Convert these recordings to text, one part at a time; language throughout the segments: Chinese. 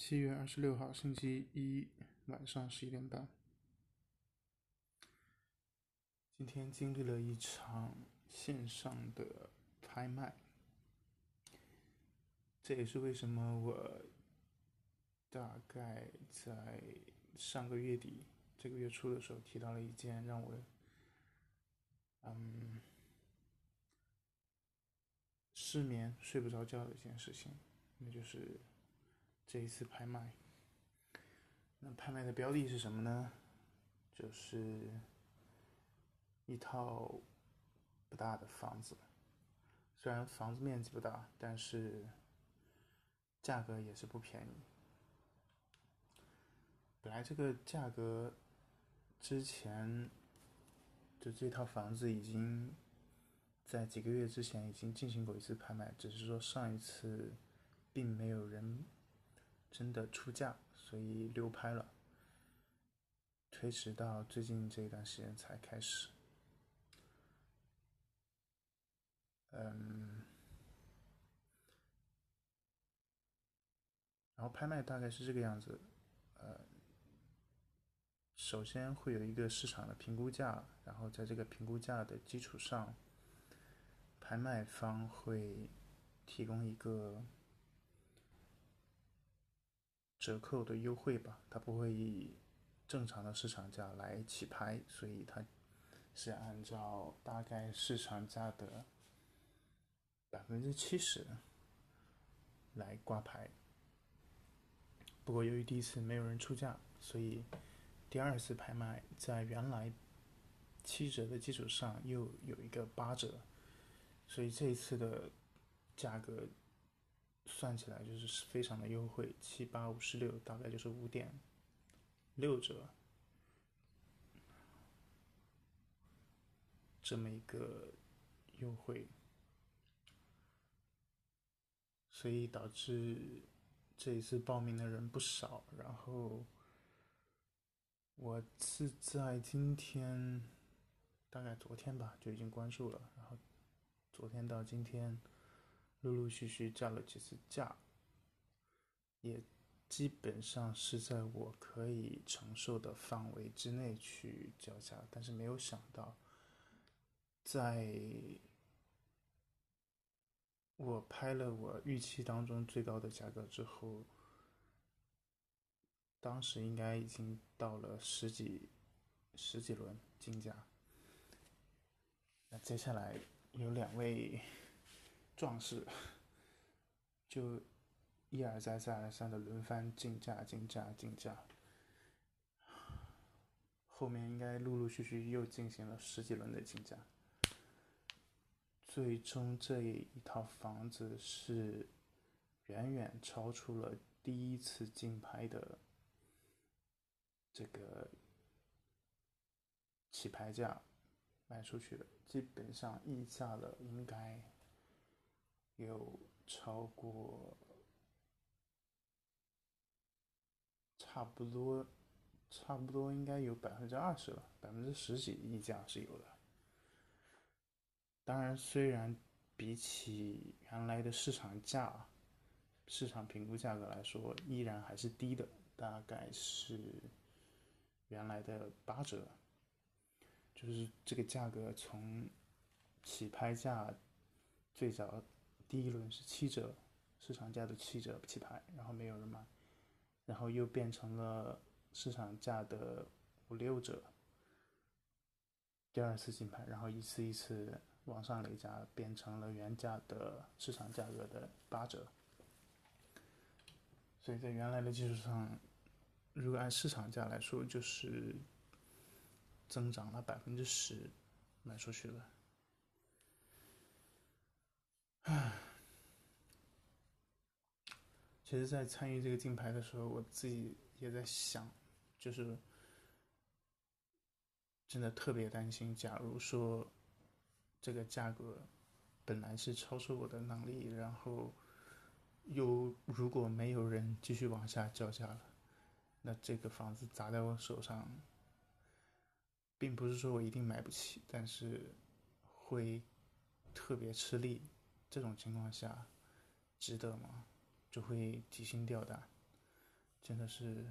七月二十六号星期一晚上十一点半，今天经历了一场线上的拍卖，这也是为什么我大概在上个月底、这个月初的时候提到了一件让我嗯失眠、睡不着觉的一件事情，那就是。这一次拍卖，那拍卖的标的是什么呢？就是一套不大的房子，虽然房子面积不大，但是价格也是不便宜。本来这个价格之前就这套房子已经在几个月之前已经进行过一次拍卖，只是说上一次并没有人。真的出价，所以流拍了，推迟到最近这一段时间才开始。嗯，然后拍卖大概是这个样子，呃，首先会有一个市场的评估价，然后在这个评估价的基础上，拍卖方会提供一个。折扣的优惠吧，它不会以正常的市场价来起拍，所以它是按照大概市场价的百分之七十来挂牌。不过由于第一次没有人出价，所以第二次拍卖在原来七折的基础上又有一个八折，所以这一次的价格。算起来就是非常的优惠，七八五十六，大概就是五点六折，这么一个优惠，所以导致这一次报名的人不少。然后我是在今天，大概昨天吧就已经关注了，然后昨天到今天。陆陆续续叫了几次价，也基本上是在我可以承受的范围之内去叫价，但是没有想到，在我拍了我预期当中最高的价格之后，当时应该已经到了十几十几轮竞价，那接下来有两位。壮士就一而再、再而三的轮番竞价、竞价、竞价，后面应该陆陆续续又进行了十几轮的竞价，最终这一套房子是远远超出了第一次竞拍的这个起拍价卖出去的，基本上溢价了，应该。有超过差不多，差不多应该有百分之二十了，百分之十几溢价是有的。当然，虽然比起原来的市场价、市场评估价格来说，依然还是低的，大概是原来的八折。就是这个价格从起拍价最早。第一轮是七折，市场价的七折起拍，然后没有人买，然后又变成了市场价的五六折。第二次竞拍，然后一次一次往上累加，变成了原价的市场价格的八折。所以在原来的基础上，如果按市场价来说，就是增长了百分之十卖出去了。唉，其实，在参与这个竞拍的时候，我自己也在想，就是真的特别担心，假如说这个价格本来是超出我的能力，然后又如果没有人继续往下叫价了，那这个房子砸在我手上，并不是说我一定买不起，但是会特别吃力。这种情况下，值得吗？就会提心吊胆。真的是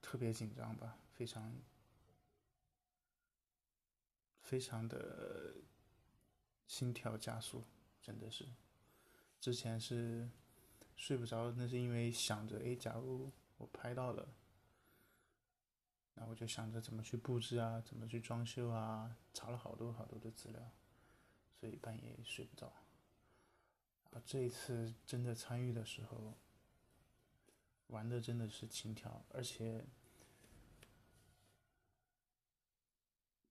特别紧张吧，非常非常的心跳加速，真的是。之前是睡不着，那是因为想着，哎，假如我拍到了，那我就想着怎么去布置啊，怎么去装修啊，查了好多好多的资料，所以半夜睡不着。啊，这一次真的参与的时候，玩的真的是轻佻，而且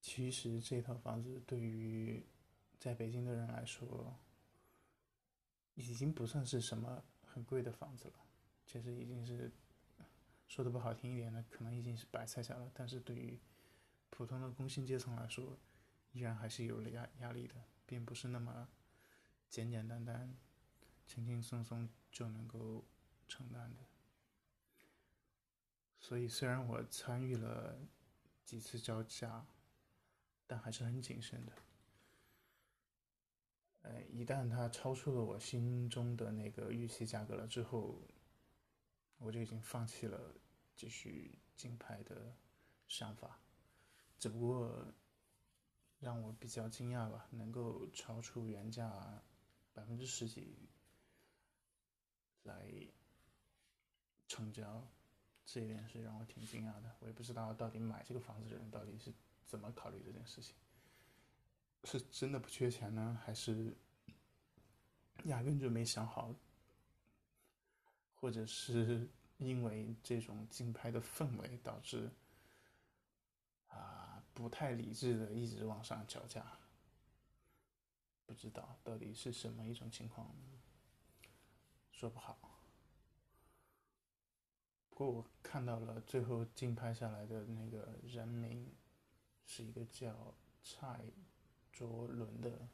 其实这套房子对于在北京的人来说。已经不算是什么很贵的房子了，其实已经是说的不好听一点的，可能已经是白菜价了。但是对于普通的工薪阶层来说，依然还是有了压压力的，并不是那么简简单单、轻轻松松就能够承担的。所以虽然我参与了几次交价，但还是很谨慎的。呃，一旦它超出了我心中的那个预期价格了之后，我就已经放弃了继续竞拍的想法。只不过让我比较惊讶吧，能够超出原价百分之十几来成交，这一点是让我挺惊讶的。我也不知道到底买这个房子的人到底是怎么考虑这件事情。是真的不缺钱呢，还是压根就没想好？或者是因为这种竞拍的氛围导致不太理智的一直往上叫价？不知道到底是什么一种情况，说不好。不过我看到了最后竞拍下来的那个人名，是一个叫蔡。卓伦的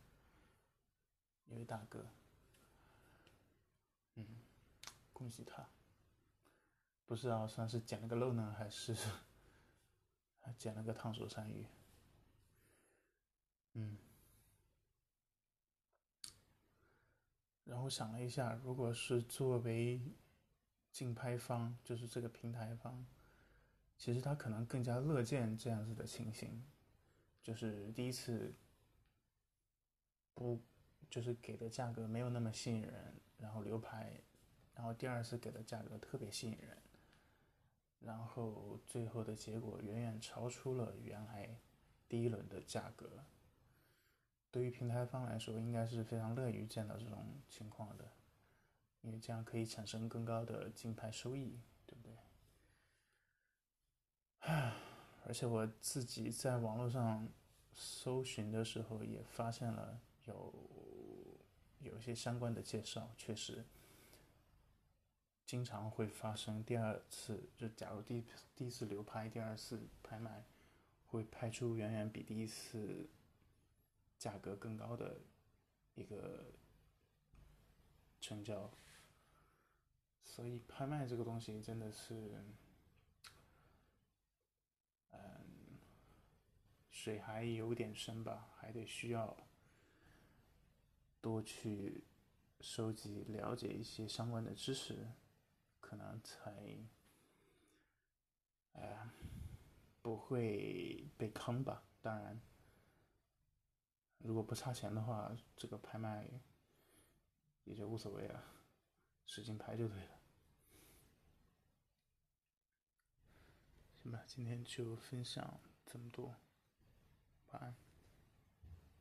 一位大哥，嗯，恭喜他。不知道算是捡了个漏呢，还是还捡了个烫手山芋。嗯，然后想了一下，如果是作为竞拍方，就是这个平台方，其实他可能更加乐见这样子的情形，就是第一次。不，就是给的价格没有那么吸引人，然后流拍，然后第二次给的价格特别吸引人，然后最后的结果远远超出了原来第一轮的价格。对于平台方来说，应该是非常乐于见到这种情况的，因为这样可以产生更高的竞拍收益，对不对？唉，而且我自己在网络上搜寻的时候也发现了。有有一些相关的介绍，确实经常会发生第二次，就假如第第一次流拍，第二次拍卖会拍出远远比第一次价格更高的一个成交，所以拍卖这个东西真的是，嗯，水还有点深吧，还得需要。多去收集、了解一些相关的知识，可能才，哎，不会被坑吧。当然，如果不差钱的话，这个拍卖也就无所谓了，使劲拍就对了。行吧，今天就分享这么多。晚安